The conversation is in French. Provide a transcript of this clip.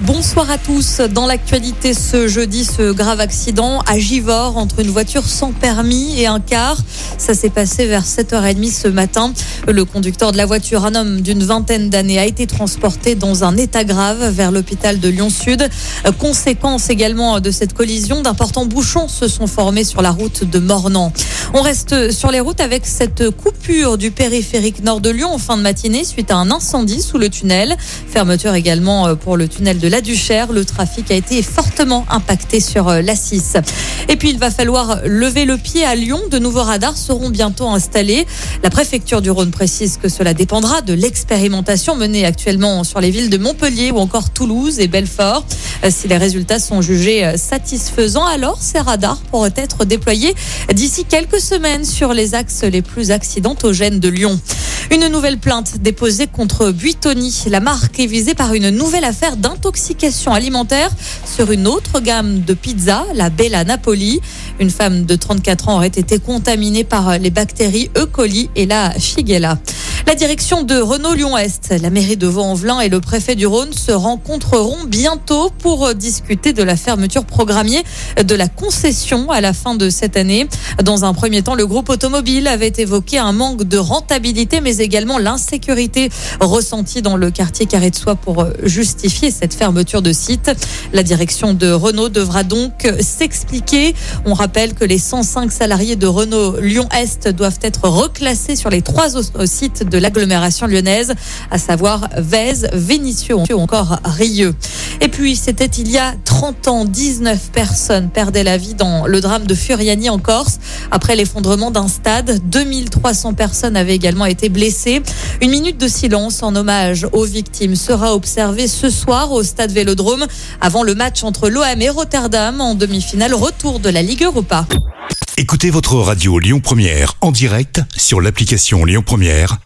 Bonsoir à tous. Dans l'actualité ce jeudi, ce grave accident à Givors entre une voiture sans permis et un car. Ça s'est passé vers 7h30 ce matin. Le conducteur de la voiture, un homme d'une vingtaine d'années, a été transporté dans un état grave vers l'hôpital de Lyon-Sud. Conséquence également de cette collision, d'importants bouchons se sont formés sur la route de Mornan. On reste sur les routes avec cette coupure du périphérique nord de Lyon en fin de matinée suite à un incendie sous le tunnel. Fermeture également pour le tunnel de la Duchère. Le trafic a été fortement impacté sur la 6. Et puis il va falloir lever le pied à Lyon. De nouveaux radars seront bientôt installés. La préfecture du Rhône précise que cela dépendra de l'expérimentation menée actuellement sur les villes de Montpellier ou encore Toulouse et Belfort. Si les résultats sont jugés satisfaisants, alors ces radars pourraient être déployés d'ici quelques semaines sur les axes les plus accidentogènes de Lyon. Une nouvelle plainte déposée contre Buitoni. La marque est visée par une nouvelle affaire d'intoxication alimentaire sur une autre gamme de pizza, la Bella Napoli. Une femme de 34 ans aurait été contaminée par les bactéries E. coli et la Shigella. La direction de Renault Lyon-Est, la mairie de Vaux-en-Velin et le préfet du Rhône se rencontreront bientôt pour discuter de la fermeture programmée de la concession à la fin de cette année. Dans un premier temps, le groupe automobile avait évoqué un manque de rentabilité, mais également l'insécurité ressentie dans le quartier Carré de Soie pour justifier cette fermeture de site. La direction de Renault devra donc s'expliquer. On rappelle que les 105 salariés de Renault Lyon-Est doivent être reclassés sur les trois autres sites l'agglomération lyonnaise, à savoir Vèze, Vénissieux ou encore Rieux. Et puis, c'était il y a 30 ans, 19 personnes perdaient la vie dans le drame de Furiani en Corse. Après l'effondrement d'un stade, 2300 personnes avaient également été blessées. Une minute de silence en hommage aux victimes sera observée ce soir au stade Vélodrome avant le match entre l'OM et Rotterdam en demi-finale retour de la Ligue Europa. Écoutez votre radio Lyon Première en direct sur l'application Lyon Première,